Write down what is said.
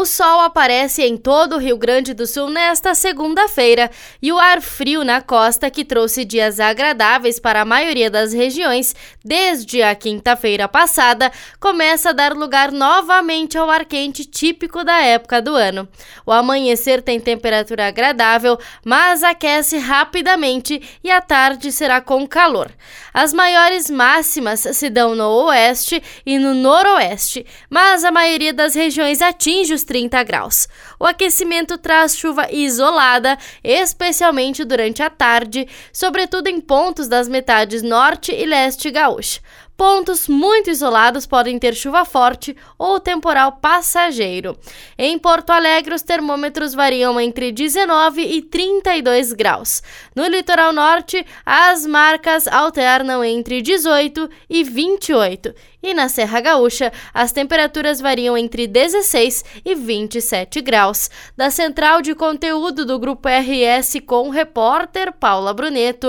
O sol aparece em todo o Rio Grande do Sul nesta segunda-feira e o ar frio na costa, que trouxe dias agradáveis para a maioria das regiões desde a quinta-feira passada, começa a dar lugar novamente ao ar quente típico da época do ano. O amanhecer tem temperatura agradável, mas aquece rapidamente e a tarde será com calor. As maiores máximas se dão no oeste e no noroeste, mas a maioria das regiões atinge os 30 graus. O aquecimento traz chuva isolada, especialmente durante a tarde, sobretudo em pontos das metades norte e leste gaúcha. Pontos muito isolados podem ter chuva forte ou temporal passageiro. Em Porto Alegre, os termômetros variam entre 19 e 32 graus. No litoral norte, as marcas alternam entre 18 e 28. E na Serra Gaúcha, as temperaturas variam entre 16 e 27 graus. Da central de conteúdo do Grupo RS com o repórter Paula Bruneto.